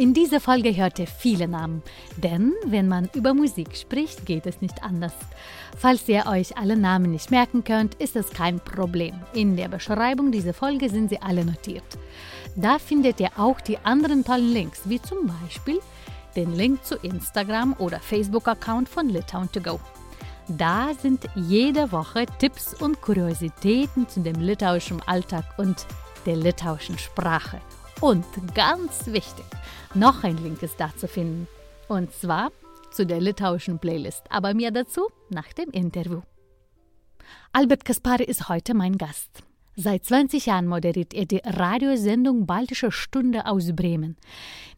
In dieser Folge hört ihr viele Namen, denn wenn man über Musik spricht, geht es nicht anders. Falls ihr euch alle Namen nicht merken könnt, ist es kein Problem. In der Beschreibung dieser Folge sind sie alle notiert. Da findet ihr auch die anderen tollen Links, wie zum Beispiel den Link zu Instagram oder Facebook-Account von Litauen to go. Da sind jede Woche Tipps und Kuriositäten zu dem litauischen Alltag und der litauischen Sprache. Und ganz wichtig, noch ein Link ist da zu finden. Und zwar zu der litauischen Playlist, aber mehr dazu nach dem Interview. Albert Kaspari ist heute mein Gast. Seit 20 Jahren moderiert er die Radiosendung Baltische Stunde aus Bremen.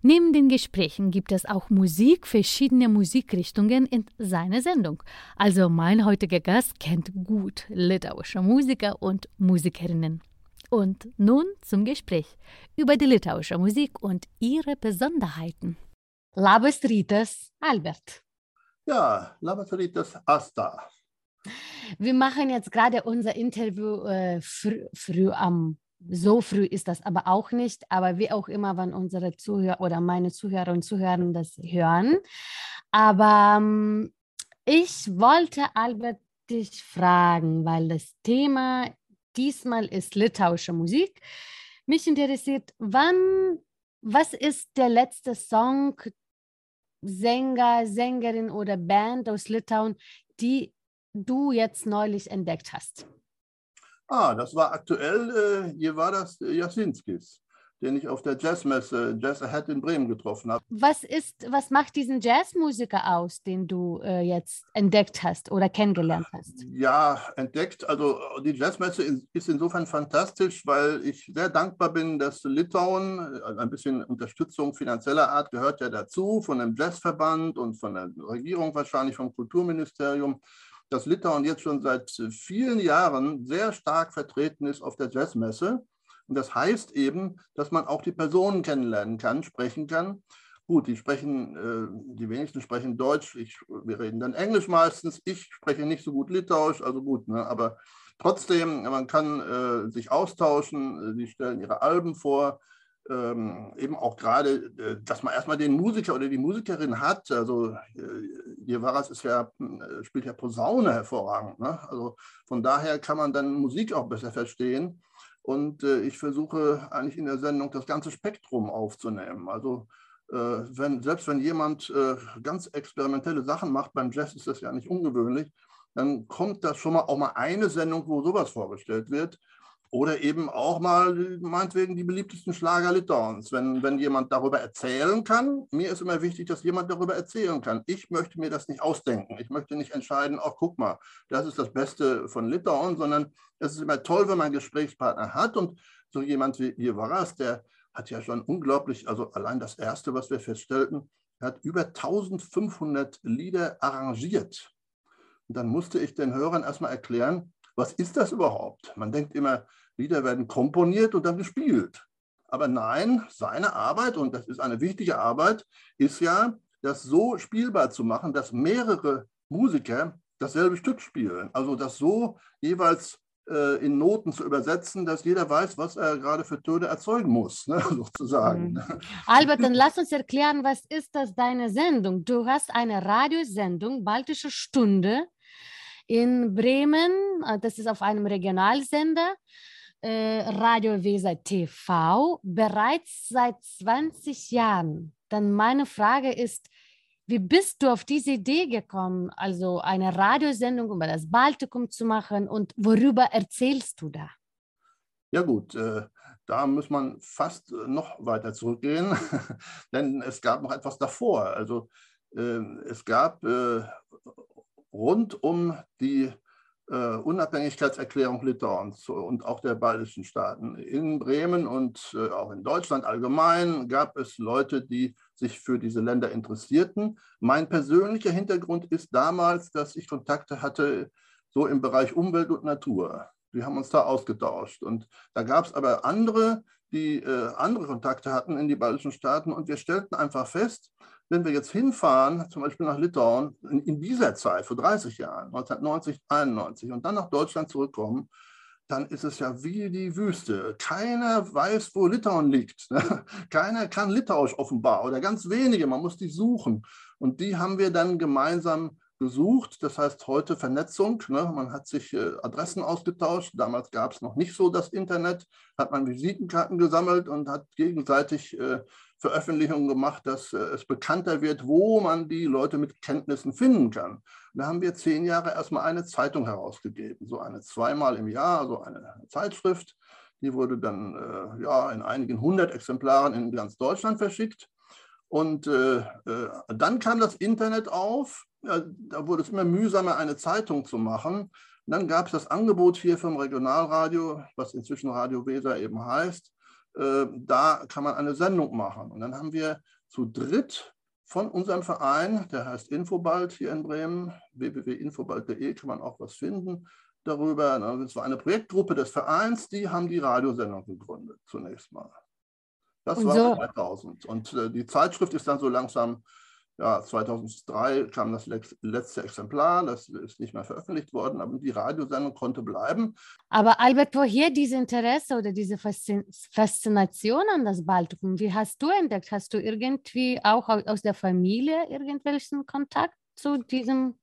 Neben den Gesprächen gibt es auch Musik verschiedener Musikrichtungen in seiner Sendung. Also mein heutiger Gast kennt gut litauische Musiker und Musikerinnen. Und nun zum Gespräch über die litauische Musik und ihre Besonderheiten. Labas rytas, Albert. Ja, labas rytas, Asta. Wir machen jetzt gerade unser Interview äh, früh, früh am so früh ist das aber auch nicht, aber wie auch immer, wann unsere Zuhörer oder meine Zuhörer und Zuhörer das hören. Aber ähm, ich wollte Albert dich fragen, weil das Thema Diesmal ist litauische Musik. Mich interessiert, wann, was ist der letzte Song, Sänger, Sängerin oder Band aus Litauen, die du jetzt neulich entdeckt hast? Ah, das war aktuell, äh, hier war das äh, Jasinskis den ich auf der Jazzmesse Jazz Ahead in Bremen getroffen habe. Was ist, was macht diesen Jazzmusiker aus, den du äh, jetzt entdeckt hast oder kennengelernt hast? Ja, entdeckt. Also die Jazzmesse ist insofern fantastisch, weil ich sehr dankbar bin, dass Litauen, also ein bisschen Unterstützung finanzieller Art gehört ja dazu, von dem Jazzverband und von der Regierung wahrscheinlich, vom Kulturministerium dass Litauen jetzt schon seit vielen Jahren sehr stark vertreten ist auf der Jazzmesse. Und das heißt eben, dass man auch die Personen kennenlernen kann, sprechen kann. Gut, die sprechen, äh, die wenigsten sprechen Deutsch, ich, wir reden dann Englisch meistens. Ich spreche nicht so gut Litauisch, also gut, ne? aber trotzdem, man kann äh, sich austauschen, sie stellen ihre Alben vor. Ähm, eben auch gerade, äh, dass man erstmal den Musiker oder die Musikerin hat. Also äh, Jevaras ist ja, äh, spielt ja Posaune hervorragend. Ne? Also von daher kann man dann Musik auch besser verstehen. Und äh, ich versuche eigentlich in der Sendung das ganze Spektrum aufzunehmen. Also äh, wenn, selbst wenn jemand äh, ganz experimentelle Sachen macht, beim Jazz ist das ja nicht ungewöhnlich, dann kommt das schon mal auch mal eine Sendung, wo sowas vorgestellt wird. Oder eben auch mal, meinetwegen, die beliebtesten Schlager Litauens. Wenn, wenn jemand darüber erzählen kann, mir ist immer wichtig, dass jemand darüber erzählen kann. Ich möchte mir das nicht ausdenken. Ich möchte nicht entscheiden, ach, guck mal, das ist das Beste von Litauen, sondern es ist immer toll, wenn man einen Gesprächspartner hat. Und so jemand wie Jevaras, der hat ja schon unglaublich, also allein das Erste, was wir feststellten, er hat über 1500 Lieder arrangiert. Und dann musste ich den Hörern erstmal erklären, was ist das überhaupt? Man denkt immer, Lieder werden komponiert und dann gespielt. Aber nein, seine Arbeit, und das ist eine wichtige Arbeit, ist ja, das so spielbar zu machen, dass mehrere Musiker dasselbe Stück spielen. Also das so jeweils äh, in Noten zu übersetzen, dass jeder weiß, was er gerade für Töne erzeugen muss, ne, sozusagen. Mhm. Albert, dann lass uns erklären, was ist das deine Sendung? Du hast eine Radiosendung, Baltische Stunde, in Bremen. Äh, das ist auf einem Regionalsender. Äh, Radio Weser TV bereits seit 20 Jahren. Dann meine Frage ist, wie bist du auf diese Idee gekommen, also eine Radiosendung über das Baltikum zu machen und worüber erzählst du da? Ja gut, äh, da muss man fast noch weiter zurückgehen, denn es gab noch etwas davor. Also äh, es gab äh, rund um die äh, Unabhängigkeitserklärung Litauens und auch der baltischen Staaten. In Bremen und äh, auch in Deutschland allgemein gab es Leute, die sich für diese Länder interessierten. Mein persönlicher Hintergrund ist damals, dass ich Kontakte hatte so im Bereich Umwelt und Natur. Wir haben uns da ausgetauscht. Und da gab es aber andere, die äh, andere Kontakte hatten in die baltischen Staaten. Und wir stellten einfach fest, wenn wir jetzt hinfahren, zum Beispiel nach Litauen, in, in dieser Zeit, vor 30 Jahren, 1990, 91, und dann nach Deutschland zurückkommen, dann ist es ja wie die Wüste. Keiner weiß, wo Litauen liegt. Ne? Keiner kann Litauisch offenbar oder ganz wenige, man muss die suchen. Und die haben wir dann gemeinsam gesucht. Das heißt heute Vernetzung. Ne? Man hat sich äh, Adressen ausgetauscht. Damals gab es noch nicht so das Internet. Hat man Visitenkarten gesammelt und hat gegenseitig äh, Veröffentlichungen gemacht, dass äh, es bekannter wird, wo man die Leute mit Kenntnissen finden kann. da haben wir zehn Jahre erstmal eine Zeitung herausgegeben, so eine zweimal im Jahr, so eine Zeitschrift. Die wurde dann äh, ja, in einigen hundert Exemplaren in ganz Deutschland verschickt. Und äh, äh, dann kam das Internet auf. Da wurde es immer mühsamer, eine Zeitung zu machen. Und dann gab es das Angebot hier vom Regionalradio, was inzwischen Radio Weser eben heißt. Äh, da kann man eine Sendung machen. Und dann haben wir zu dritt von unserem Verein, der heißt Infobald hier in Bremen, www.infobald.de, kann man auch was finden darüber. Das war eine Projektgruppe des Vereins, die haben die Radiosendung gegründet, zunächst mal. Das und war so. 2000. Und äh, die Zeitschrift ist dann so langsam, ja, 2003 kam das letzte Exemplar, das ist nicht mehr veröffentlicht worden, aber die Radiosendung konnte bleiben. Aber Albert, woher dieses Interesse oder diese Faszination an das Baltikum? Wie hast du entdeckt? Hast du irgendwie auch aus der Familie irgendwelchen Kontakt zu diesem,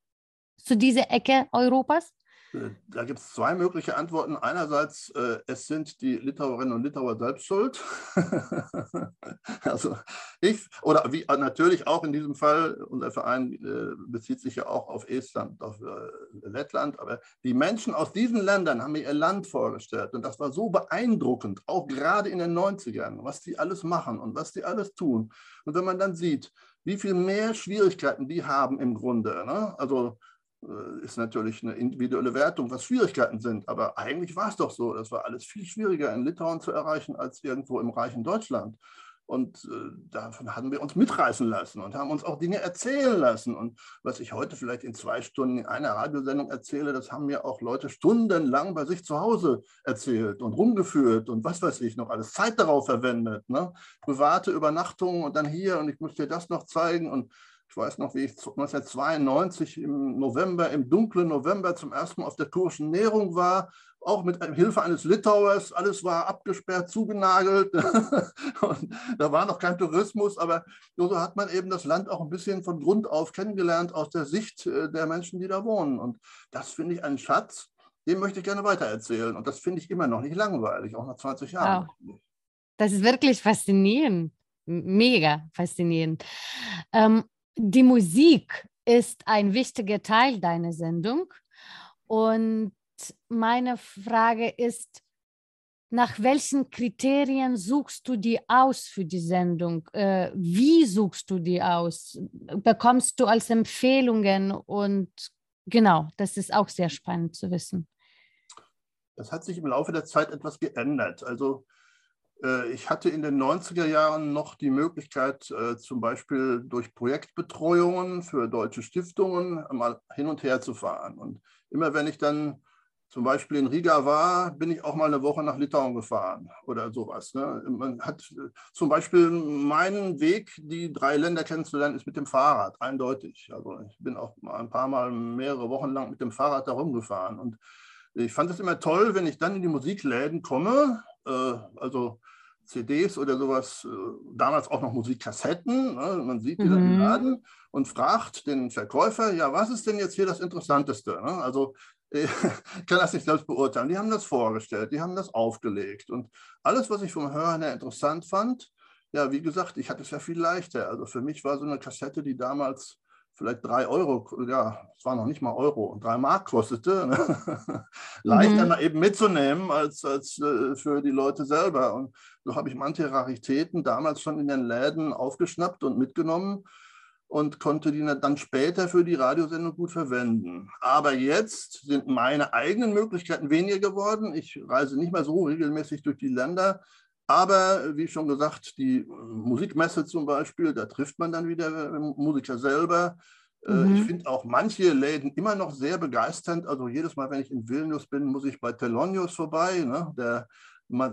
zu dieser Ecke Europas? Äh, da gibt es zwei mögliche Antworten. Einerseits, äh, es sind die Litauerinnen und Litauer selbst schuld. also ich, oder wie natürlich auch in diesem Fall, unser Verein äh, bezieht sich ja auch auf Estland, auf äh, Lettland, aber die Menschen aus diesen Ländern haben mir ihr Land vorgestellt und das war so beeindruckend, auch gerade in den 90ern, was die alles machen und was die alles tun. Und wenn man dann sieht, wie viel mehr Schwierigkeiten die haben im Grunde, ne? also äh, ist natürlich eine individuelle Wertung, was Schwierigkeiten sind. Aber eigentlich war es doch so, das war alles viel schwieriger in Litauen zu erreichen als irgendwo im reichen Deutschland. Und äh, davon haben wir uns mitreißen lassen und haben uns auch Dinge erzählen lassen. Und was ich heute vielleicht in zwei Stunden in einer Radiosendung erzähle, das haben mir auch Leute stundenlang bei sich zu Hause erzählt und rumgeführt und was weiß ich noch alles, Zeit darauf verwendet. Ne? Private Übernachtungen und dann hier und ich muss dir das noch zeigen. Und ich weiß noch, wie ich 1992 im November, im dunklen November zum ersten Mal auf der Kurschen Nährung war, auch mit Hilfe eines Litauers. Alles war abgesperrt, zugenagelt. da war noch kein Tourismus, aber so hat man eben das Land auch ein bisschen von Grund auf kennengelernt aus der Sicht äh, der Menschen, die da wohnen. Und das finde ich einen Schatz, den möchte ich gerne weitererzählen. Und das finde ich immer noch nicht langweilig, auch nach 20 Jahren. Wow. Das ist wirklich faszinierend. Mega faszinierend. Ähm, die Musik ist ein wichtiger Teil deiner Sendung. Und meine Frage ist, nach welchen Kriterien suchst du die aus für die Sendung? Äh, wie suchst du die aus? Bekommst du als Empfehlungen? Und genau, das ist auch sehr spannend zu wissen. Das hat sich im Laufe der Zeit etwas geändert. Also ich hatte in den 90er Jahren noch die Möglichkeit, äh, zum Beispiel durch Projektbetreuungen für deutsche Stiftungen mal hin und her zu fahren. Und immer wenn ich dann zum Beispiel in Riga war, bin ich auch mal eine Woche nach Litauen gefahren oder sowas. Ne? Man hat äh, zum Beispiel meinen Weg, die drei Länder kennenzulernen, ist mit dem Fahrrad, eindeutig. Also ich bin auch ein paar Mal mehrere Wochen lang mit dem Fahrrad da rumgefahren. Und ich fand es immer toll, wenn ich dann in die Musikläden komme, also CDs oder sowas, äh, damals auch noch Musikkassetten. Ne? Man sieht die mhm. dann im. Laden und fragt den Verkäufer, ja, was ist denn jetzt hier das Interessanteste? Ne? Also ich kann das nicht selbst beurteilen. Die haben das vorgestellt, die haben das aufgelegt. Und alles, was ich vom Hören her interessant fand, ja, wie gesagt, ich hatte es ja viel leichter. Also für mich war so eine Kassette, die damals vielleicht drei Euro, ja, es war noch nicht mal Euro und drei Mark kostete, ne? leichter mhm. eben mitzunehmen als, als äh, für die Leute selber. Und so habe ich manche Raritäten damals schon in den Läden aufgeschnappt und mitgenommen. und konnte die dann später für die Radiosendung gut verwenden. Aber jetzt sind meine eigenen Möglichkeiten weniger geworden. Ich reise nicht mehr so regelmäßig durch die Länder. Aber wie schon gesagt, die Musikmesse zum Beispiel, da trifft man dann wieder Musiker selber. Äh, mhm. Ich finde auch manche Läden immer noch sehr begeisternd. Also jedes Mal, wenn ich in Vilnius bin, muss ich bei Telonius vorbei, ne, der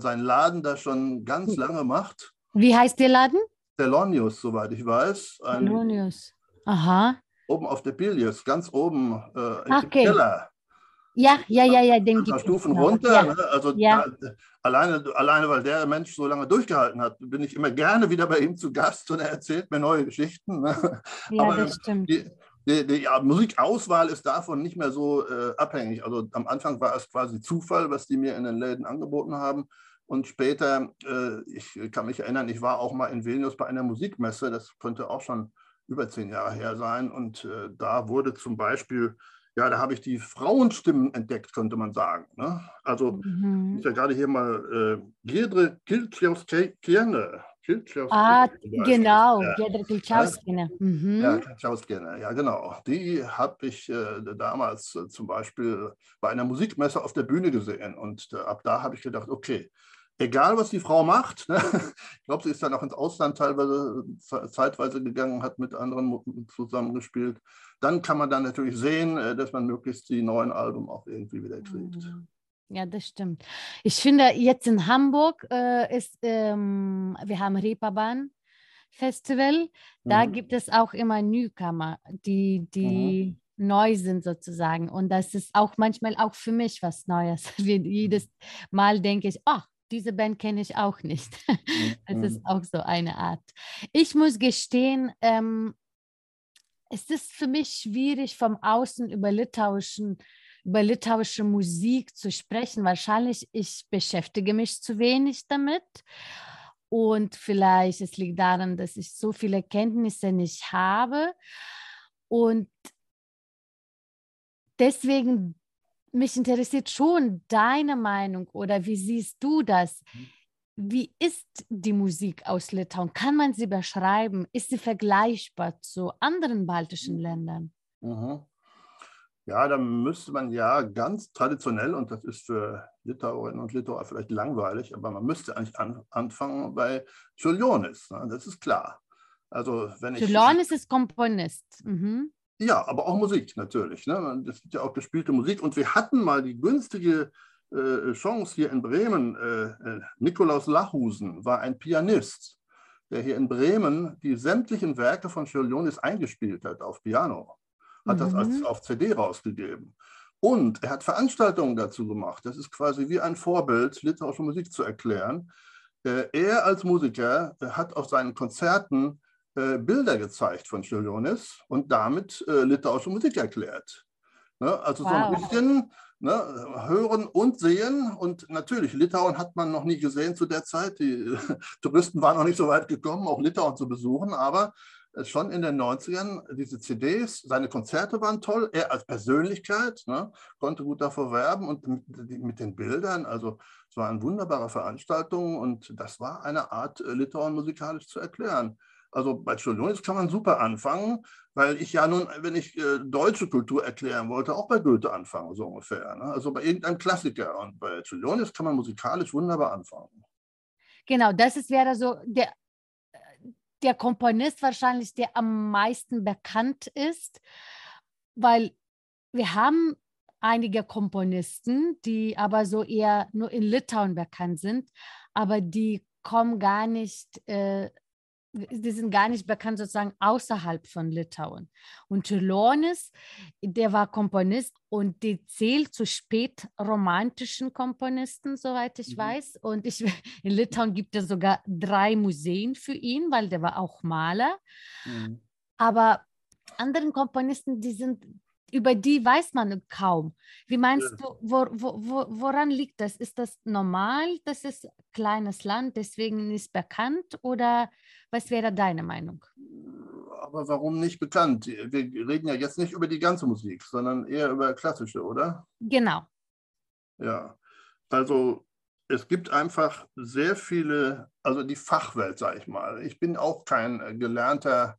seinen Laden da schon ganz hm. lange macht. Wie heißt der Laden? Telonius, soweit ich weiß. Telonius. Aha. Oben auf der Bilius, ganz oben äh, im okay. Keller. Ja, ja, ja, ja, den gibt Stufen es runter. Ja. Ne? Also ja. da, alleine, alleine, weil der Mensch so lange durchgehalten hat, bin ich immer gerne wieder bei ihm zu Gast und er erzählt mir neue Geschichten. Ne? Ja, Aber das stimmt. Die, die, die ja, Musikauswahl ist davon nicht mehr so äh, abhängig. Also am Anfang war es quasi Zufall, was die mir in den Läden angeboten haben. Und später, äh, ich kann mich erinnern, ich war auch mal in Vilnius bei einer Musikmesse, das könnte auch schon über zehn Jahre her sein. Und äh, da wurde zum Beispiel ja, da habe ich die Frauenstimmen entdeckt, könnte man sagen. Ne? Also, mhm. ich ja gerade hier mal äh, Giedre Kilchauskiene. Ah, genau, Giedre Kilchauskiene. Mhm. Ja, Kilchauskiene, ja, genau. Die habe ich äh, damals äh, zum Beispiel bei einer Musikmesse auf der Bühne gesehen. Und äh, ab da habe ich gedacht, okay, egal was die Frau macht, ne? ich glaube, sie ist dann auch ins Ausland teilweise zeitweise gegangen, hat mit anderen zusammengespielt, dann kann man dann natürlich sehen, äh, dass man möglichst die neuen Alben auch irgendwie wieder kriegt. Mhm. Ja, das stimmt. Ich finde, jetzt in Hamburg äh, ist, ähm, wir haben Reeperbahn Festival, da mhm. gibt es auch immer Newcomer, die, die mhm. neu sind sozusagen. Und das ist auch manchmal auch für mich was Neues. Jedes Mal denke ich, ach, diese Band kenne ich auch nicht. Es ist mhm. auch so eine Art. Ich muss gestehen, ähm, es ist für mich schwierig, vom Außen über litauischen über litauische Musik zu sprechen. Wahrscheinlich ich beschäftige mich zu wenig damit. Und vielleicht es liegt daran, dass ich so viele Kenntnisse nicht habe. Und deswegen mich interessiert schon deine Meinung oder wie siehst du das? Mhm. Wie ist die Musik aus Litauen? Kann man sie beschreiben? Ist sie vergleichbar zu anderen baltischen Ländern? Mhm. Ja, da müsste man ja ganz traditionell, und das ist für Litauerinnen und Litauer vielleicht langweilig, aber man müsste eigentlich an, anfangen bei Čiurlionis, ne? das ist klar. Also, wenn Čiurlionis ist Komponist. Mhm. Ja, aber auch Musik natürlich. Ne? Das ist ja auch gespielte Musik. Und wir hatten mal die günstige äh, Chance hier in Bremen. Äh, äh, Nikolaus Lachusen war ein Pianist, der hier in Bremen die sämtlichen Werke von Čiurlionis eingespielt hat auf Piano. Hat mhm. das als, auf CD rausgegeben. Und er hat Veranstaltungen dazu gemacht. Das ist quasi wie ein Vorbild, litauische Musik zu erklären. Äh, er als Musiker äh, hat auf seinen Konzerten äh, Bilder gezeigt von Čiurlionis und damit äh, litauische Musik erklärt. Ne? Also wow. so ein bisschen ne, hören und sehen. Und natürlich, Litauen hat man noch nie gesehen zu der Zeit. Die Touristen waren noch nicht so weit gekommen, auch Litauen zu besuchen. Aber äh, schon in den 90ern, diese CDs, seine Konzerte waren toll. Er als Persönlichkeit ne, konnte gut davor werben und mit, mit, den Bildern. Also es war eine wunderbare Veranstaltung und das war eine Art, äh, Litauen musikalisch zu erklären. Also bei Čiurlionis kann man super anfangen, weil ich ja nun, wenn ich äh, deutsche Kultur erklären wollte, auch bei Goethe anfangen, so ungefähr. Ne? Also bei irgendeinem Klassiker. Und bei Čiurlionis kann man musikalisch wunderbar anfangen. Genau, das ist, wäre so der, der Komponist wahrscheinlich, der am meisten bekannt ist, weil wir haben einige Komponisten, die aber so eher nur in Litauen bekannt sind, aber die kommen gar nicht äh, die sind gar nicht bekannt sozusagen außerhalb von Litauen. Und Čiurlionis, der war Komponist und die zählt zu spätromantischen Komponisten, soweit ich mhm. weiß. Und ich, in Litauen gibt es sogar drei Museen für ihn, weil der war auch Maler. Mhm. Aber anderen Komponisten, die sind über die weiß man kaum. Wie meinst ja. du, wo, wo, woran liegt das? Ist das normal, dass es ein kleines Land deswegen nicht bekannt oder was wäre deine Meinung? Aber warum nicht bekannt? Wir reden ja jetzt nicht über die ganze Musik, sondern eher über klassische, oder? Genau. Ja, also es gibt einfach sehr viele, also die Fachwelt, sage ich mal. Ich bin auch kein gelernter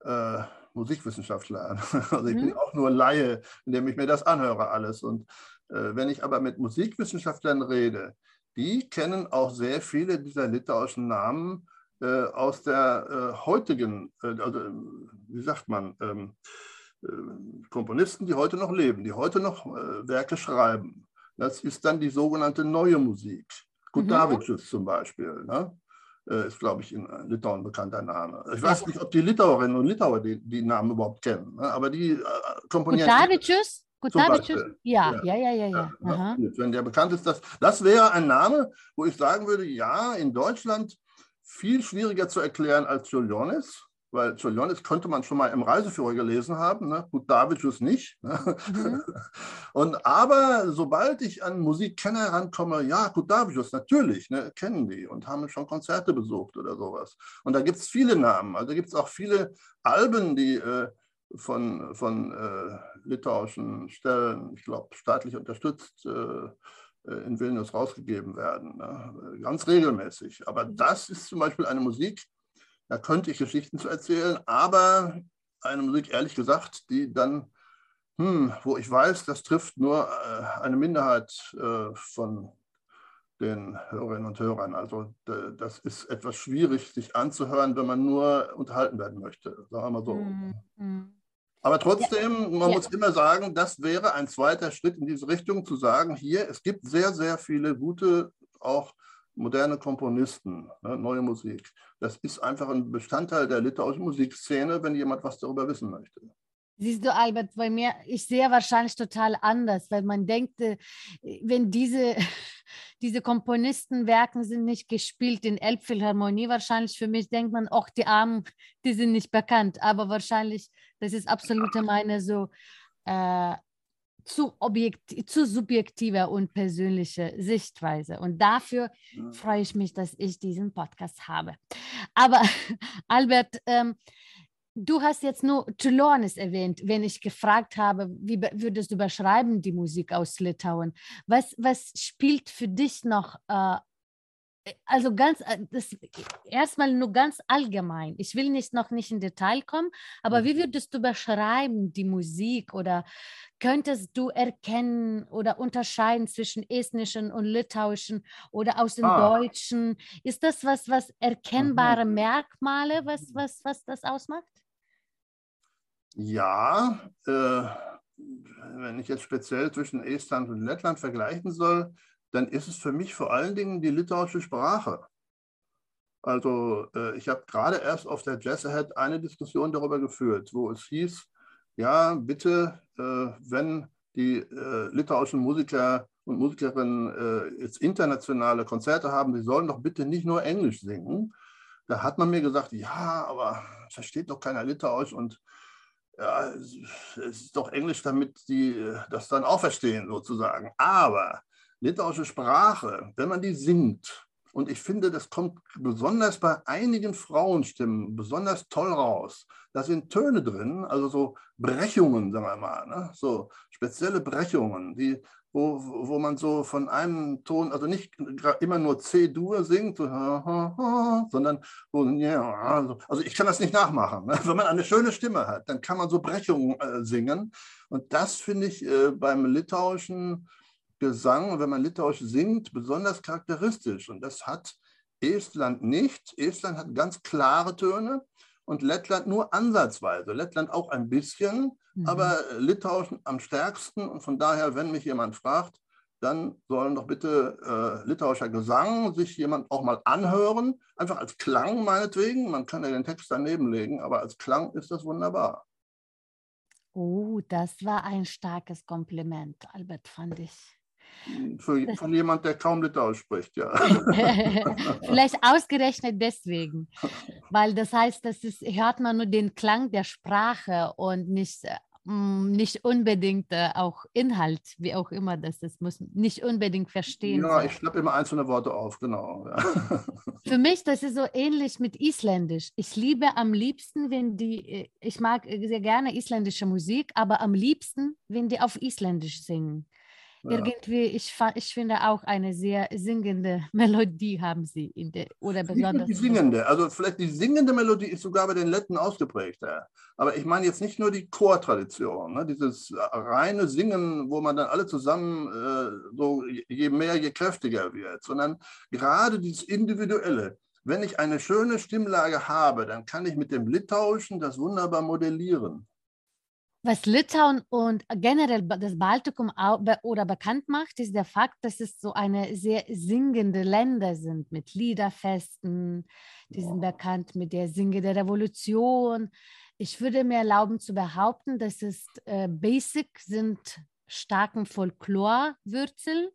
äh, Musikwissenschaftler. Also ich mhm. bin auch nur Laie, indem ich mir das anhöre alles. Und äh, wenn ich aber mit Musikwissenschaftlern rede, die kennen auch sehr viele dieser litauischen Namen äh, aus der äh, heutigen, äh, also wie sagt man, ähm, äh, Komponisten, die heute noch leben, die heute noch äh, Werke schreiben. Das ist dann die sogenannte neue Musik. Kutavičius mhm. zum Beispiel. Ne? Ist, glaube ich, in Litauen ein bekannter Name. Ich weiß nicht, ob die Litauerinnen und Litauer die, die Namen überhaupt kennen, ne? aber die äh, komponieren. Kutavičius? Kutavičius? Ja, ja, ja, ja. ja. ja. Wenn der bekannt ist, das, das wäre ein Name, wo ich sagen würde, ja, in Deutschland viel schwieriger zu erklären als Julionis weil Cholionis könnte man schon mal im Reiseführer gelesen haben, ne? gut, Davidus nicht. Ne? Mhm. Und aber sobald ich an Musikkenner herankomme, ja, gut, Davidus, natürlich, ne? kennen die und haben schon Konzerte besucht oder sowas. Und da gibt es viele Namen, also gibt es auch viele Alben, die äh, von, von äh, litauischen Stellen, ich glaube, staatlich unterstützt, äh, äh, in Vilnius rausgegeben werden, ne? ganz regelmäßig. Aber mhm. das ist zum Beispiel eine Musik, da könnte ich Geschichten zu erzählen, aber eine Musik, ehrlich gesagt, die dann, hm, wo ich weiß, das trifft nur äh, eine Minderheit äh, von den Hörerinnen und Hörern. Also das ist etwas schwierig, sich anzuhören, wenn man nur unterhalten werden möchte, sagen wir mal so. Mhm. Aber trotzdem, ja. man ja. muss immer sagen, das wäre ein zweiter Schritt in diese Richtung, zu sagen, hier, es gibt sehr, sehr viele gute, auch moderne Komponisten, ne, neue Musik. Das ist einfach ein Bestandteil der litauischen Musikszene, wenn jemand was darüber wissen möchte. Siehst du, Albert, bei mir, ich sehe wahrscheinlich total anders, weil man denkt, äh, wenn diese, diese Komponistenwerken sind nicht gespielt in Elbphilharmonie, wahrscheinlich für mich denkt man, auch die Armen, die sind nicht bekannt. Aber wahrscheinlich, das ist absolut meine so äh, zu, objektiv, zu subjektiver und persönliche Sichtweise. Und dafür mhm. freue ich mich, dass ich diesen Podcast habe. Aber Albert, ähm, du hast jetzt nur Tulornis erwähnt, wenn ich gefragt habe, wie würdest du beschreiben die Musik aus Litauen? Was, was spielt für dich noch äh, also ganz, äh, das erstmal nur ganz allgemein. Ich will nicht noch nicht in Detail kommen, aber wie würdest du beschreiben die Musik oder könntest du erkennen oder unterscheiden zwischen estnischen und litauischen oder aus dem ah. Deutschen? Ist das was, was erkennbare mhm. Merkmale, was, was, was das ausmacht? Ja, äh, wenn ich jetzt speziell zwischen Estland und Lettland vergleichen soll, dann ist es für mich vor allen Dingen die litauische Sprache. Also äh, ich habe gerade erst auf der Jazz Ahead eine Diskussion darüber geführt, wo es hieß, ja, bitte, äh, wenn die äh, litauischen Musiker und Musikerinnen äh, jetzt internationale Konzerte haben, die sollen doch bitte nicht nur Englisch singen. Da hat man mir gesagt, ja, aber versteht doch keiner Litauisch und ja, es ist doch Englisch, damit die äh, das dann auch verstehen sozusagen. Aber litauische Sprache, wenn man die singt, und ich finde, das kommt besonders bei einigen Frauenstimmen besonders toll raus. Da sind Töne drin, also so Brechungen, sagen wir mal, ne? so spezielle Brechungen, die, wo, wo man so von einem Ton, also nicht immer nur C-Dur singt, so, sondern wo, ja, also ich kann das nicht nachmachen. Ne? Wenn man eine schöne Stimme hat, dann kann man so Brechungen äh, singen. Und das finde ich äh, beim litauischen Gesang, wenn man Litauisch singt, besonders charakteristisch. Und das hat Estland nicht. Estland hat ganz klare Töne und Lettland nur ansatzweise. Lettland auch ein bisschen, mhm. aber Litauischen am stärksten. Und von daher, wenn mich jemand fragt, dann sollen doch bitte äh, litauischer Gesang sich jemand auch mal anhören. Einfach als Klang meinetwegen. Man kann ja den Text daneben legen, aber als Klang ist das wunderbar. Oh, das war ein starkes Kompliment, Albert, fand ich. Für, von jemand, der kaum Litauisch spricht, ja. Vielleicht ausgerechnet deswegen, weil das heißt, das ist, hört man nur den Klang der Sprache und nicht, mm, nicht unbedingt äh, auch Inhalt, wie auch immer das ist, muss nicht unbedingt verstehen. Ja, ich schnappe immer einzelne Worte auf, genau. Für mich, das ist so ähnlich mit Isländisch. Ich liebe am liebsten, wenn die, äh, ich mag sehr gerne isländische Musik, aber am liebsten, wenn die auf Isländisch singen Ja. Irgendwie, ich, ich finde auch eine sehr singende Melodie haben sie in der, oder besonders. die singende, also vielleicht die singende Melodie ist sogar bei den Letten ausgeprägter. Aber ich meine jetzt nicht nur die Chortradition, ne? dieses reine Singen, wo man dann alle zusammen äh, so je mehr, je kräftiger wird, sondern gerade dieses Individuelle. Wenn ich eine schöne Stimmlage habe, dann kann ich mit dem Litauischen das wunderbar modellieren was Litauen und generell das Baltikum oder bekannt macht, ist der Fakt, dass es so eine sehr singende Länder sind mit Liederfesten. Die sind bekannt mit der Singe der Revolution. Ich würde mir erlauben zu behaupten, dass es äh, Basic sind starken Folklorwürzel,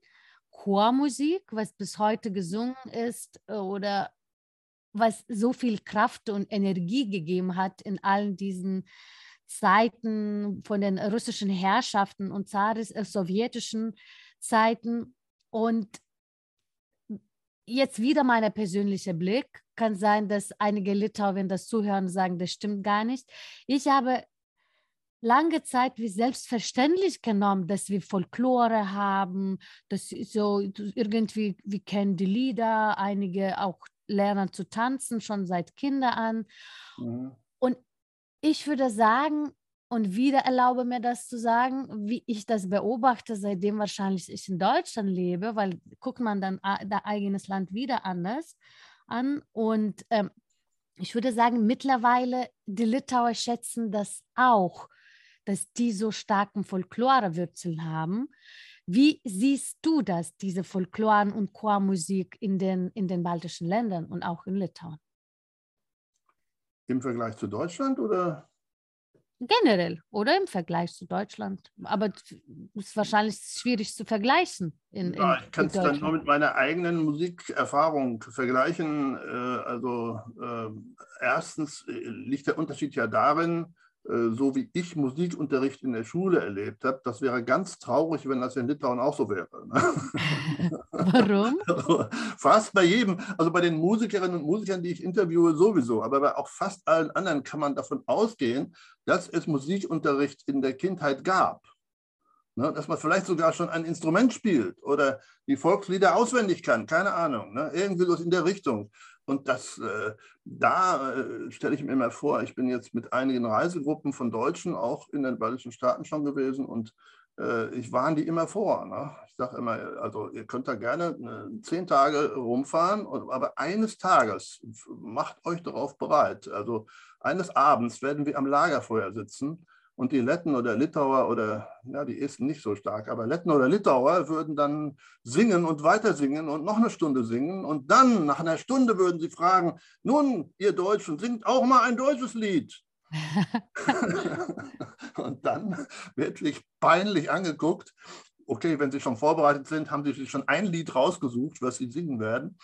Chormusik, was bis heute gesungen ist oder was so viel Kraft und Energie gegeben hat in allen diesen Zeiten von den russischen Herrschaften und Zaris, äh, sowjetischen Zeiten. Und jetzt wieder mein persönlicher Blick. Kann sein, dass einige Litauer, das zuhören, sagen, das stimmt gar nicht. Ich habe lange Zeit wie selbstverständlich genommen, dass wir Folklore haben, dass so irgendwie, wir kennen die Lieder, einige auch lernen zu tanzen, schon seit Kinder an. Mhm. Ich würde sagen, und wieder erlaube mir das zu sagen, wie ich das beobachte, seitdem wahrscheinlich ich in Deutschland lebe, weil guckt man dann das eigenes Land wieder anders an. Und ähm, ich würde sagen, mittlerweile die Litauer schätzen das auch, dass die so starken Folklorewürzeln haben. Wie siehst du das, diese Folkloren- und Chormusik in den, in den baltischen Ländern und auch in Litauen? Im Vergleich zu Deutschland oder? Generell oder im Vergleich zu Deutschland. Aber es ist wahrscheinlich schwierig zu vergleichen. In, ja, ich kann es dann nur mit meiner eigenen Musikerfahrung vergleichen. Äh, also äh, erstens äh, liegt der Unterschied ja darin, so wie ich Musikunterricht in der Schule erlebt habe, das wäre ganz traurig, wenn das in Litauen auch so wäre. Ne? Warum? Also fast bei jedem, also bei den Musikerinnen und Musikern, die ich interviewe, sowieso, aber bei auch fast allen anderen kann man davon ausgehen, dass es Musikunterricht in der Kindheit gab. Ne, dass man vielleicht sogar schon ein Instrument spielt oder die Volkslieder auswendig kann, keine Ahnung, ne, irgendwie so in der Richtung. Und das, äh, da äh, stelle ich mir immer vor, ich bin jetzt mit einigen Reisegruppen von Deutschen auch in den baltischen Staaten schon gewesen und äh, ich warne die immer vor. Ne? Ich sage immer, also ihr könnt da gerne äh, zehn Tage rumfahren, aber eines Tages macht euch darauf bereit. Also eines Abends werden wir am Lagerfeuer sitzen und die Letten oder Litauer oder, ja, die Esten nicht so stark, aber Letten oder Litauer würden dann singen und weiter singen und noch eine Stunde singen. Und dann, nach einer Stunde, würden sie fragen: Nun, ihr Deutschen, singt auch mal ein deutsches Lied. und dann wirklich peinlich angeguckt. Okay, wenn sie schon vorbereitet sind, haben sie sich schon ein Lied rausgesucht, was sie singen werden.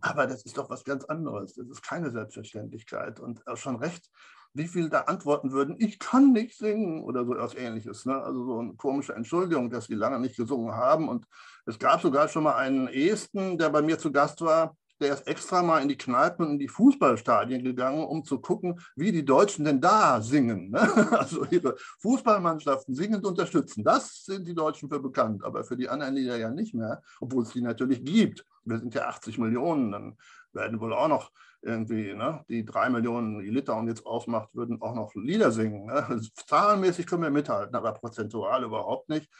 Aber das ist doch was ganz anderes. Das ist keine Selbstverständlichkeit. Und schon recht, wie viele da antworten würden, ich kann nicht singen oder so etwas ähnliches. Ne? Also so eine komische Entschuldigung, dass sie lange nicht gesungen haben. Und es gab sogar schon mal einen Esten, der bei mir zu Gast war, der ist extra mal in die Kneipen und in die Fußballstadien gegangen, um zu gucken, wie die Deutschen denn da singen. Ne? Also ihre Fußballmannschaften singend unterstützen. Das sind die Deutschen für bekannt, aber für die anderen Lieder ja nicht mehr, obwohl es die natürlich gibt. Wir sind ja 80 Millionen, dann werden wohl auch noch irgendwie, ne, die drei Millionen, die Litauen jetzt ausmacht, würden auch noch Lieder singen. Ne? Also zahlenmäßig können wir mithalten, aber prozentual überhaupt nicht.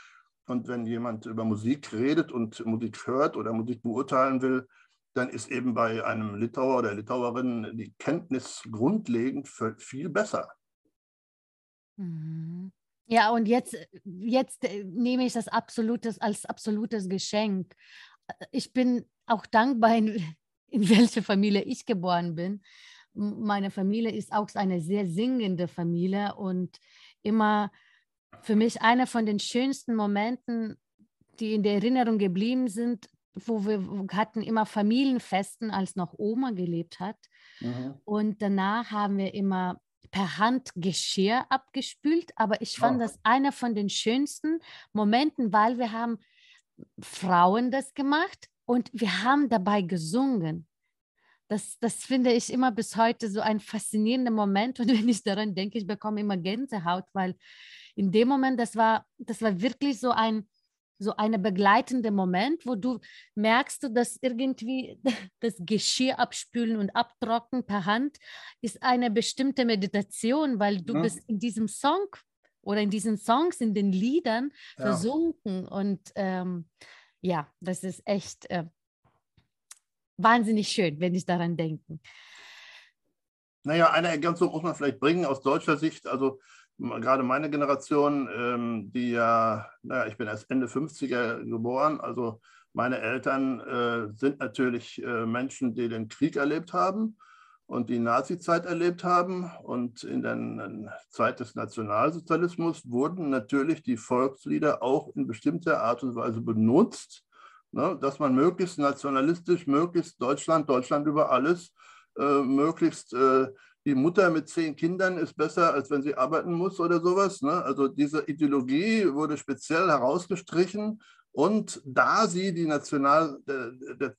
Und wenn jemand über Musik redet und Musik hört oder Musik beurteilen will, dann ist eben bei einem Litauer oder Litauerin die Kenntnis grundlegend viel besser. Mhm. Ja, und jetzt, jetzt äh, nehme ich das absolutes, als absolutes Geschenk. Ich bin auch dankbar, in welche Familie ich geboren bin. Meine Familie ist auch eine sehr singende Familie und immer für mich einer von den schönsten Momenten, die in der Erinnerung geblieben sind, wo wir hatten immer Familienfesten, als noch Oma gelebt hat. Mhm. Und danach haben wir immer per Hand Geschirr abgespült. Aber ich fand oh. das einer von den schönsten Momenten, weil wir haben Frauen das gemacht und wir haben dabei gesungen. Das, das finde ich immer bis heute so ein faszinierender Moment. Und wenn ich daran denke, ich bekomme immer Gänsehaut, weil in dem Moment, das war, das war wirklich so ein, so eine begleitende Moment, wo du merkst, dass irgendwie das Geschirr abspülen und abtrocknen per Hand ist eine bestimmte Meditation, weil du ja. bist in diesem Song oder in diesen Songs, in den Liedern ja. versunken. Und ähm, ja, das ist echt äh, wahnsinnig schön, wenn ich daran denke. Naja, eine Ergänzung muss man vielleicht bringen aus deutscher Sicht. Also gerade meine Generation, ähm, die ja, naja, ich bin erst Ende 50er geboren, also meine Eltern äh, sind natürlich äh, Menschen, die den Krieg erlebt haben und die Nazizeit erlebt haben. Und in der Zeit des Nationalsozialismus wurden natürlich die Volkslieder auch in bestimmter Art und Weise benutzt, ne, dass man möglichst nationalistisch, möglichst Deutschland, Deutschland über alles, äh, möglichst äh, die Mutter mit zehn Kindern ist besser, als wenn sie arbeiten muss oder sowas. Ne? Also diese Ideologie wurde speziell herausgestrichen und da sie die National,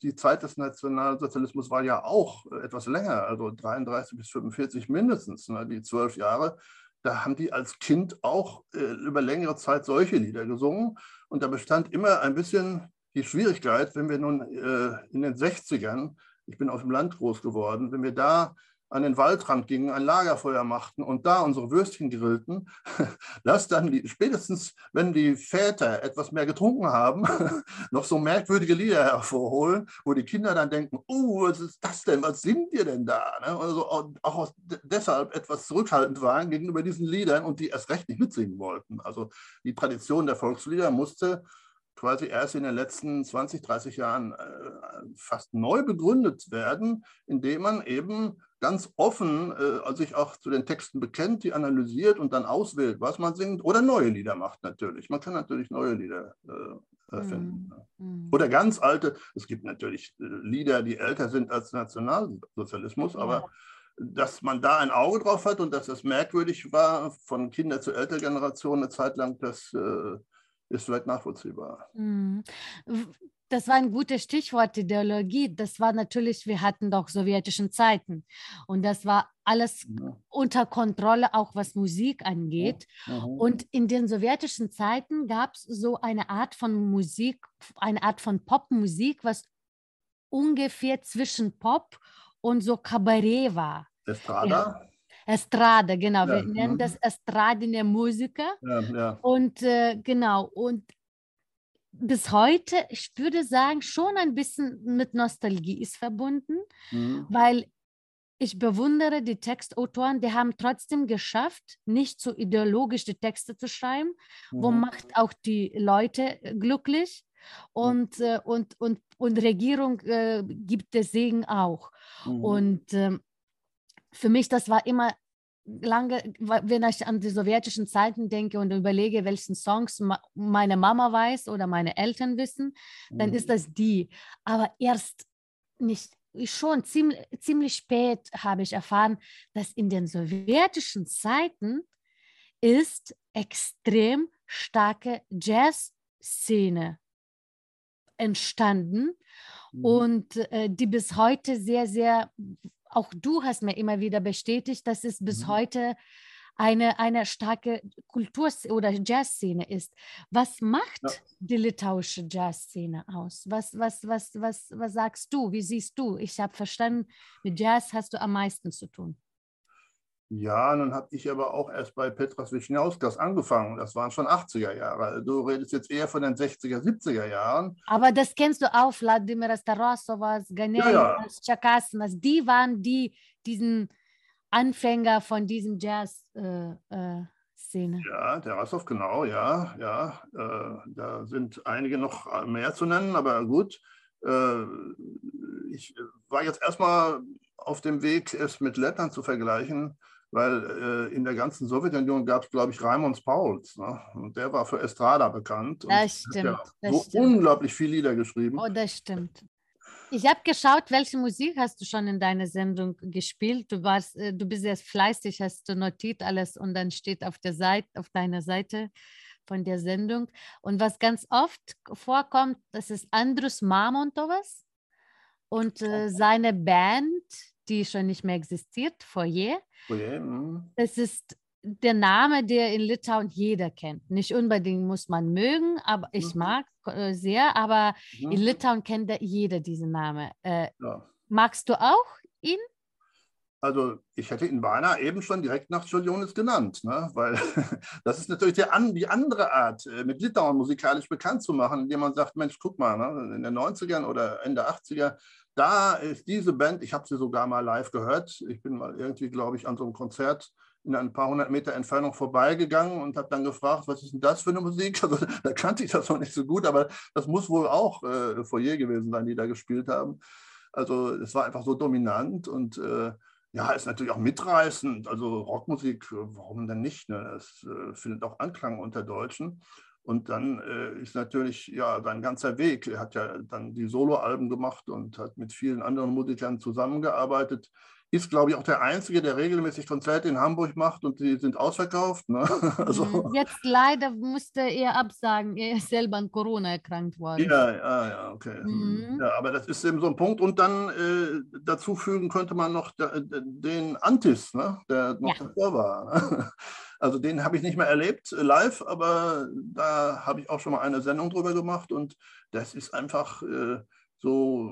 die Zeit des Nationalsozialismus war ja auch etwas länger, also 33 bis 45 mindestens, ne, die zwölf Jahre, da haben die als Kind auch äh, über längere Zeit solche Lieder gesungen. Und da bestand immer ein bisschen die Schwierigkeit, wenn wir nun äh, in den 60ern, ich bin auf dem Land groß geworden, wenn wir da an den Waldrand gingen, ein Lagerfeuer machten und da unsere Würstchen grillten, dass dann die, spätestens, wenn die Väter etwas mehr getrunken haben, noch so merkwürdige Lieder hervorholen, wo die Kinder dann denken, oh, was ist das denn, was singt ihr denn da? Ne? Also auch deshalb etwas zurückhaltend waren gegenüber diesen Liedern und die erst recht nicht mitsingen wollten. Also die Tradition der Volkslieder musste quasi erst in den letzten 20, 30 Jahren äh, fast neu begründet werden, indem man eben ganz offen äh, sich auch zu den Texten bekennt, die analysiert und dann auswählt, was man singt oder neue Lieder macht natürlich. Man kann natürlich neue Lieder äh, erfinden. Mhm. Oder ganz alte, es gibt natürlich äh, Lieder, die älter sind als Nationalsozialismus, ja. aber dass man da ein Auge drauf hat und dass das merkwürdig war, von Kinder zu älter Generation eine Zeit lang, das äh, ist vielleicht nachvollziehbar. Das war ein gutes Stichwort, Ideologie. Das war natürlich, wir hatten doch sowjetischen Zeiten. Und das war alles ja. unter Kontrolle, auch was Musik angeht. Ja. Und in den sowjetischen Zeiten gab es so eine Art von Musik, eine Art von Popmusik, was ungefähr zwischen Pop und so Kabarett war. Estrada? Ja. Estrada, genau. Ja, wir nennen mhm. das Estradine Musiker. Ja, ja. Und äh, genau, und bis heute, ich würde sagen, schon ein bisschen mit Nostalgie ist verbunden, mhm. weil ich bewundere die Textautoren, die haben trotzdem geschafft, nicht so ideologisch die Texte zu schreiben, mhm. wo macht auch die Leute glücklich und, äh, und, und, und Regierung äh, gibt der Segen auch. Mhm. Und äh, für mich, das war immer lange, wenn ich an die sowjetischen Zeiten denke und überlege, welchen Songs meine Mama weiß oder meine Eltern wissen, dann ist mhm. das die. Aber erst nicht, schon ziemlich, ziemlich spät habe ich erfahren, dass in den sowjetischen Zeiten ist extrem starke Jazzszene entstanden mhm. und äh, die bis heute sehr, sehr auch du hast mir immer wieder bestätigt, dass es bis mhm. heute eine, eine starke Kultur- oder Jazzszene ist. Was macht ja. die litauische Jazzszene aus? Was, was, was, was, was sagst du? Wie siehst du? Ich habe verstanden, mit Jazz hast du am meisten zu tun. Ja, dann habe ich aber auch erst bei Petras Wischniauskas angefangen. Das waren schon 80er Jahre. Du redest jetzt eher von den 60er, 70er Jahren. Aber das kennst du auch, Vladimir Starosovas, Ganelinas, ja, ja. Die waren die, diesen Anfänger von diesem Jazz-Szene. Äh, äh, ja, Tarasov, genau, ja, ja. Äh, da sind einige noch mehr zu nennen, aber gut. Äh, ich war jetzt erstmal auf dem Weg, es mit Lettland zu vergleichen weil äh, in der ganzen Sowjetunion gab es, glaube ich, Raimonds Pauls. Ne? Und der war für Estrada bekannt. Das stimmt. Ja das so stimmt. unglaublich viele Lieder geschrieben. Oh, das stimmt. Ich habe geschaut, welche Musik hast du schon in deiner Sendung gespielt. Du warst, äh, du bist sehr fleißig, hast du notiert alles und dann steht auf der Seite, auf deiner Seite von der Sendung. Und was ganz oft vorkommt, das ist Andrus Mamontovas und äh, seine Band, die schon nicht mehr existiert, Foyer. Foyer mhm. Das ist der Name, der in Litauen jeder kennt. Nicht unbedingt muss man mögen, aber ich Mhm. mag äh, sehr, aber Mhm. in Litauen kennt der- jeder diesen Namen. Äh, Ja. magst du auch ihn? Also ich hätte ihn beinahe eben schon direkt nach Čiurlionis genannt, ne? weil das ist natürlich die, an, die andere Art, äh, mit Litauen musikalisch bekannt zu machen, indem man sagt, Mensch, guck mal, ne? in den 90ern oder Ende 80er, da ist diese Band, ich habe sie sogar mal live gehört, ich bin mal irgendwie, glaube ich, an so einem Konzert in ein paar hundert Meter Entfernung vorbeigegangen und habe dann gefragt, was ist denn das für eine Musik? Also da kannte ich das noch nicht so gut, aber das muss wohl auch äh, Foyer gewesen sein, die da gespielt haben. Also es war einfach so dominant und äh, ja, ist natürlich auch mitreißend. Also Rockmusik, äh, warum denn nicht? Ne? Es äh, findet auch Anklang unter Deutschen. Und dann äh, ist natürlich ja sein ganzer Weg. Er hat ja dann die Soloalben gemacht und hat mit vielen anderen Musikern zusammengearbeitet. Ist, glaube ich, auch der Einzige, der regelmäßig Konzerte in Hamburg macht und die sind ausverkauft. Ne? Also, Mhm. Jetzt leider musste er absagen. Er ist selber an Corona erkrankt worden. Ja, ja, ja, okay. Mhm. Ja, aber das ist eben so ein Punkt. Und dann äh, dazu fügen könnte man noch da, den Antis, ne, der noch Ja. davor war. ne? Also den habe ich nicht mehr erlebt äh, live, aber da habe ich auch schon mal eine Sendung drüber gemacht und das ist einfach äh, so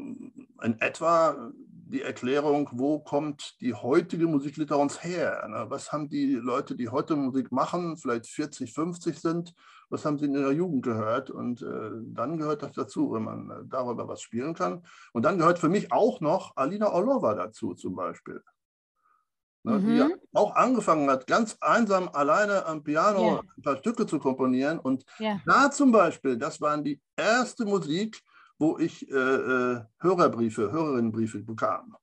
in etwa die Erklärung, wo kommt die heutige Musik Litauens her? Ne? Was haben die Leute, die heute Musik machen, vielleicht 40, 50 sind, was haben sie in ihrer Jugend gehört? Und äh, dann gehört das dazu, wenn man äh, darüber was spielen kann. Und dann gehört für mich auch noch Alina Orlova dazu zum Beispiel. Ne, Die ja Mhm. auch angefangen hat, ganz einsam alleine am Piano Ja. ein paar Stücke zu komponieren. Und Ja. da zum Beispiel, das waren die erste Musik, wo ich äh, äh, Hörerbriefe, Hörerinnenbriefe bekam.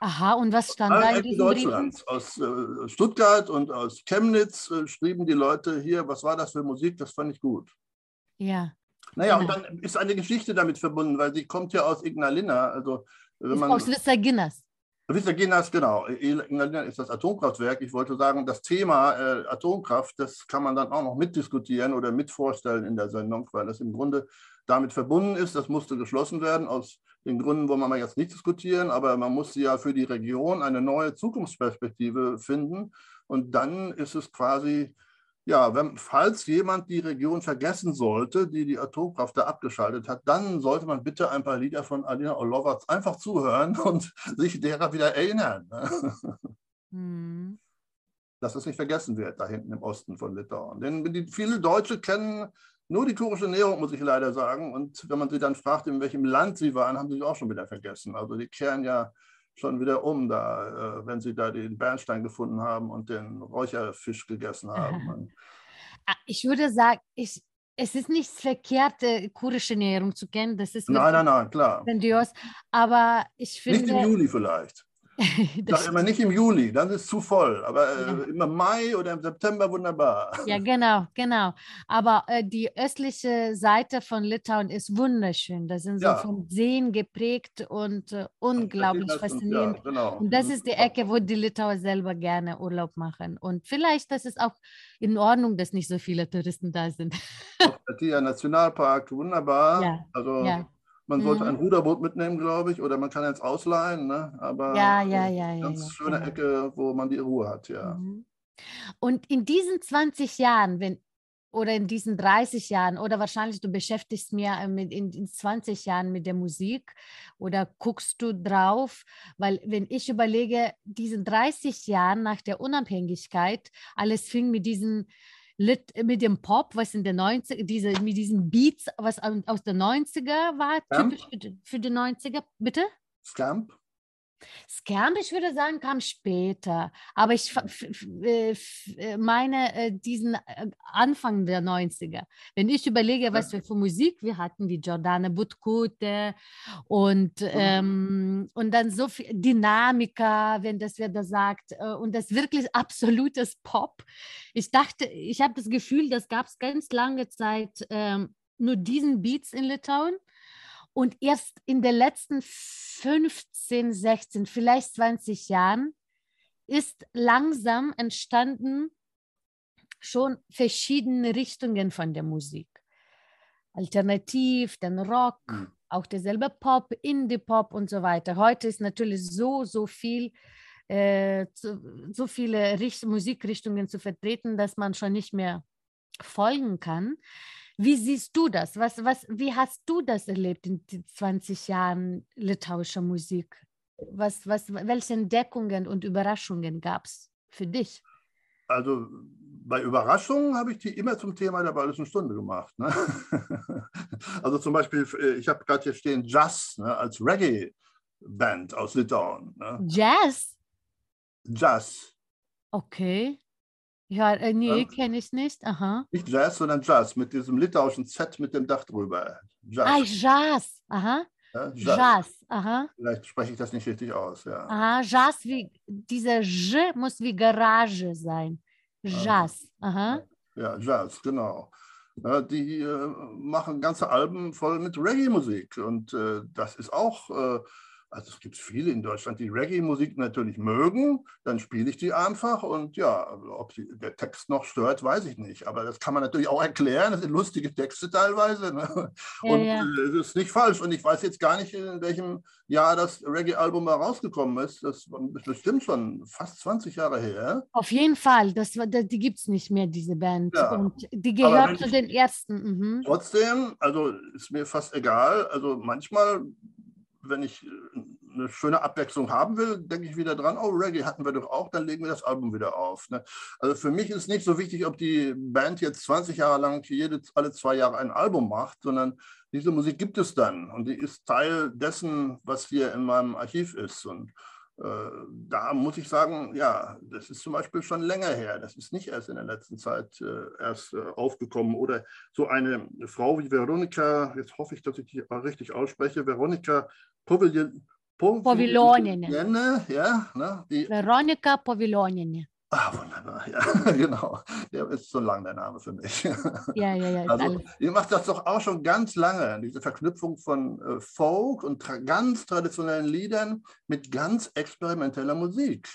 Aha, und was stand da in diesen Briefen? Deutschlands. Aus äh, Stuttgart und aus Chemnitz äh, schrieben die Leute hier, was war das für Musik? Das fand ich gut. Ja. Naja, und Genau. dann ist eine Geschichte damit verbunden, weil sie kommt ja aus Ignalina. Also, wenn Ist man. aus Vissaginas. Vissaginas, genau. Ignalina ist das Atomkraftwerk. Ich wollte sagen, das Thema äh, Atomkraft, das kann man dann auch noch mitdiskutieren oder mitvorstellen in der Sendung, weil das im Grunde damit verbunden ist. Das musste geschlossen werden, aus den Gründen wollen wir mal jetzt nicht diskutieren, aber man musste ja für die Region eine neue Zukunftsperspektive finden. Und dann ist es quasi, ja, wenn, falls jemand die Region vergessen sollte, die die Atomkraft da abgeschaltet hat, dann sollte man bitte ein paar Lieder von Alina Orlova einfach zuhören und sich derer wieder erinnern. ne? Hm. Dass es nicht vergessen wird, da hinten im Osten von Litauen. Denn viele Deutsche kennen nur die kurische Ernährung, muss ich leider sagen. Und wenn man sie dann fragt, in welchem Land sie waren, haben sie es auch schon wieder vergessen. Also die kehren ja schon wieder um, da, äh, wenn sie da den Bernstein gefunden haben und den Räucherfisch gegessen haben. Ah, Ich würde sagen, ich, es ist nichts verkehrt, äh, kurische Ernährung zu kennen. Das ist nein, nein, nein, klar. grandios. Aber ich finde. Nicht im Juli vielleicht. Das sage immer nicht im Juli, dann ist es zu voll. Aber äh, Ja. immer Mai oder im September wunderbar. Ja, genau, genau. Aber äh, die östliche Seite von Litauen ist wunderschön. Das sind so Ja. von Seen geprägt und äh, unglaublich Das und- faszinierend. Ja, genau. Und das ist die Ecke, wo die Litauer selber gerne Urlaub machen. Und vielleicht, das ist auch in Ordnung, dass nicht so viele Touristen da sind. Auch der Nationalpark, wunderbar. Ja, Also ja. Man sollte Mhm. ein Ruderboot mitnehmen, glaube ich, oder man kann jetzt ausleihen. Ne? Aber Ja, ja, äh, ja, ganz schöne genau. Ecke, wo man die Ruhe hat, ja. Mhm. Und in diesen 20 Jahren, wenn oder in diesen 30 Jahren oder wahrscheinlich du beschäftigst äh, mit in, in 20 Jahren mit der Musik oder guckst du drauf, weil wenn ich überlege, diesen 30 Jahren nach der Unabhängigkeit, alles fing mit diesen Lit, mit dem Pop, was in der 90er, diese, mit diesen Beats, was au- aus der 90er war, Scamp? typisch für die, für die 90er, bitte? Scamp? Scamp, ich würde sagen, kam später. Aber ich f- äh, äh, meine äh, diesen Anfang der 90er. Wenn ich überlege, was wir für Musik wir hatten, wie Giordana Butkute und, ähm, und dann so viel Dynamika, wenn das wer da sagt, und das wirklich absolutes Pop. Ich dachte, ich habe das Gefühl, das gab es ganz lange Zeit ähm, nur diesen Beats in Litauen. Und erst in den letzten 15, 16, vielleicht 20 Jahren ist langsam entstanden schon verschiedene Richtungen von der Musik. Alternativ, dann Rock, Mhm. auch derselbe Pop, Indie-Pop und so weiter. Heute ist natürlich so, so viel äh, zu, so viele Richt Musikrichtungen zu vertreten, dass man schon nicht mehr folgen kann. Wie siehst du das? Was, was, wie hast du das erlebt in den 20 Jahren litauischer Musik? Was, was, welche Entdeckungen und Überraschungen gab es für dich? Also bei Überraschungen habe ich die immer zum Thema der Bayerischen Stunde gemacht. Ne? also zum Beispiel, äh, ich habe gerade hier stehen Jazz ne, als Reggae-Band aus Litauen. Ne? Jazz? Jazz. Okay. Ja, äh, nee, ja. kenne ich nicht. Aha. Nicht Jazz, sondern Jazz mit diesem litauischen Z mit dem Dach drüber. Jazz. Ah, Jazz. Aha. Ja, Jazz. Jazz. Aha. Vielleicht spreche ich das nicht richtig aus. Ja. Aha, Jazz wie dieser J muss wie Garage sein. Jazz. Aha. Ja, Jazz, genau. Ja, die äh, machen ganze Alben voll mit Reggae-Musik und äh, das ist auch äh, also es gibt viele in Deutschland, die Reggae-Musik natürlich mögen, dann spiele ich die einfach und ja, ob die, der Text noch stört, weiß ich nicht. Aber das kann man natürlich auch erklären, das sind lustige Texte teilweise. Ne? Ja, und ja. Äh, das ist nicht falsch. Und ich weiß jetzt gar nicht, in welchem Jahr das Reggae-Album rausgekommen ist. Das ist bestimmt schon fast 20 Jahre her. Auf jeden Fall, das, die gibt es nicht mehr, diese Band. Ja. Und die gehört zu den ersten. Mhm. Trotzdem, also ist mir fast egal. Also manchmal wenn ich äh, eine schöne Abwechslung haben will, denke ich wieder dran, oh, Reggae hatten wir doch auch, dann legen wir das Album wieder auf. Ne? Also für mich ist nicht so wichtig, ob die Band jetzt 20 Jahre lang jede, alle zwei Jahre ein Album macht, sondern diese Musik gibt es dann und die ist Teil dessen, was hier in meinem Archiv ist. Und da muss ich sagen, ja, das ist zum Beispiel schon länger her. Das ist nicht erst in der letzten Zeit äh, erst äh, aufgekommen. Oder so eine Frau wie Veronika, jetzt hoffe ich, dass ich die richtig ausspreche, Veronika Povilonene. Ja, ne, die, Veronika Povilonene. Ah, wunderbar, ja, genau. Der ist so lang der Name für mich. Ja, ja, ja. Also, ihr macht das doch auch schon ganz lange, diese Verknüpfung von äh, Folk und tra ganz traditionellen Liedern mit ganz experimenteller Musik.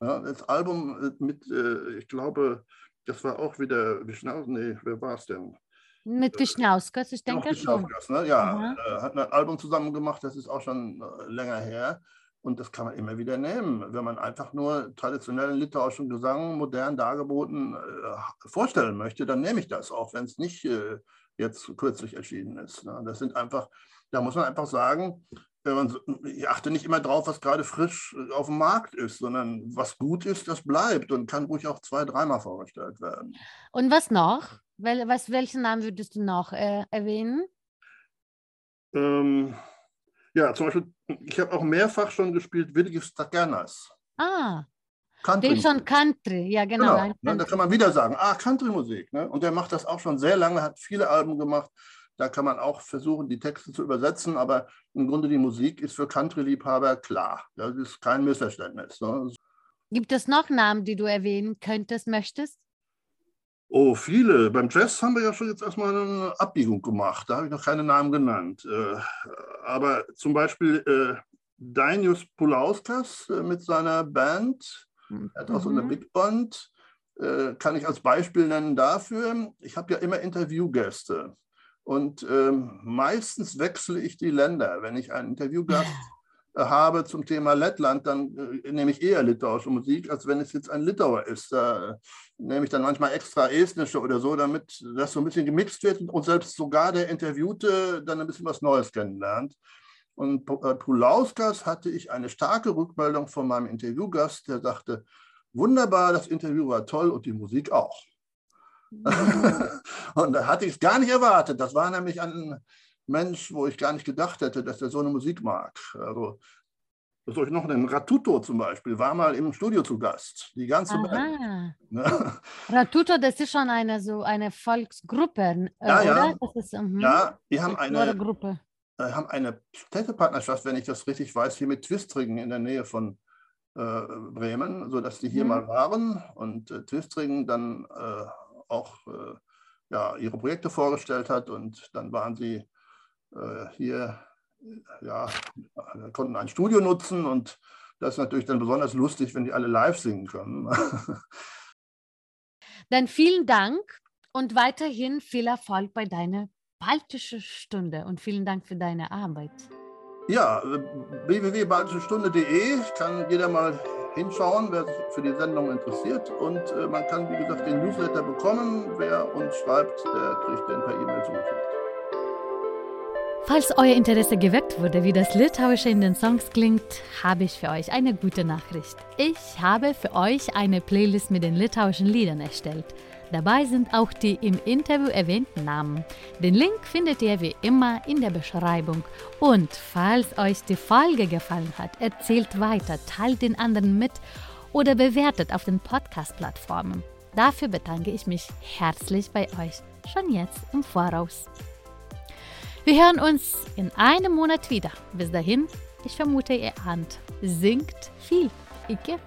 Ja, das Album äh, mit, äh, ich glaube, das war auch wieder, nee, wer war es denn? Mit Wischnauskas, ich denke schon. Ne? Ja, äh, hat ein Album zusammen gemacht, das ist auch schon äh, länger her. Und das kann man immer wieder nehmen, wenn man einfach nur traditionellen litauischen Gesang modern dargeboten äh, vorstellen möchte, dann nehme ich das, auch wenn es nicht äh, jetzt kürzlich erschienen ist. Ne? Das sind einfach, da muss man einfach sagen, man, ich achte nicht immer drauf, was gerade frisch äh, auf dem Markt ist, sondern was gut ist, das bleibt und kann ruhig auch zwei, dreimal vorgestellt werden. Und was noch? Wel, was, welchen Namen würdest du noch äh, erwähnen? Ähm, ja, zum Beispiel, ich habe auch mehrfach schon gespielt Willige Staganas. Ah, Country. Den schon Country, ja genau. genau ne, da kann man wieder sagen, ah, Country-Musik. Ne? Und der macht das auch schon sehr lange, hat viele Alben gemacht. Da kann man auch versuchen, die Texte zu übersetzen, aber im Grunde die Musik ist für Country-Liebhaber klar. Das ist kein Missverständnis. Ne? Gibt es noch Namen, die du erwähnen könntest, möchtest? Oh, viele. Beim Jazz haben wir ja schon jetzt erstmal eine Abbiegung gemacht. Da habe ich noch keine Namen genannt. Äh, aber zum Beispiel äh, Dainius Pulauskas äh, mit seiner Band, er hat auch so eine mhm. Big Band, kann ich als Beispiel nennen dafür. Ich habe ja immer Interviewgäste. Und ähm, meistens wechsle ich die Länder. Wenn ich einen Interviewgast habe zum Thema Lettland, dann äh, nehme ich eher litauische Musik, als wenn es jetzt ein Litauer ist. Da nehme ich dann manchmal extra estnische oder so, damit das so ein bisschen gemixt wird und selbst sogar der Interviewte dann ein bisschen was Neues kennenlernt. Und bei Pulauskas hatte ich eine starke Rückmeldung von meinem Interviewgast, der sagte, wunderbar, das Interview war toll und die Musik auch. Und da hatte ich es gar nicht erwartet. Das war nämlich ein Mensch, wo ich gar nicht gedacht hätte, dass er so eine Musik mag. Also, was soll ich noch nennen? Ratuto zum Beispiel war mal im Studio zu Gast. Die ganze Aha. Band. Ne? Ratuto, das ist schon eine, so eine Volksgruppe, äh, ja, oder? Ja, ist, uh ja die haben eine, Gruppe. Äh, haben eine Städtepartnerschaft, wenn ich das richtig weiß, hier mit Twistringen in der Nähe von äh, Bremen, sodass die hier mhm. mal waren und äh, Twistringen dann äh, auch äh, ja, ihre Projekte vorgestellt hat und dann waren sie hier ja, konnten ein Studio nutzen und das ist natürlich dann besonders lustig, wenn die alle live singen können. Dann vielen Dank und weiterhin viel Erfolg bei deiner Baltische Stunde und vielen Dank für deine Arbeit. Ja, www.baltischestunde.de kann jeder mal hinschauen, wer sich für die Sendung interessiert. Und äh, man kann, wie gesagt, den Newsletter bekommen. Wer uns schreibt, der kriegt den per E-Mail zugeschickt. Falls euer Interesse geweckt wurde, wie das Litauische in den Songs klingt, habe ich für euch eine gute Nachricht. Ich habe für euch eine Playlist mit den litauischen Liedern erstellt. Dabei sind auch die im Interview erwähnten Namen. Den Link findet ihr wie immer in der Beschreibung. Und falls euch die Folge gefallen hat, erzählt weiter, teilt den anderen mit oder bewertet auf den Podcast-Plattformen. Dafür bedanke ich mich herzlich bei euch, schon jetzt im Voraus. Wir hören uns in einem Monat wieder. Bis dahin, ich vermute, ihr ahnt, singt viel. Icke.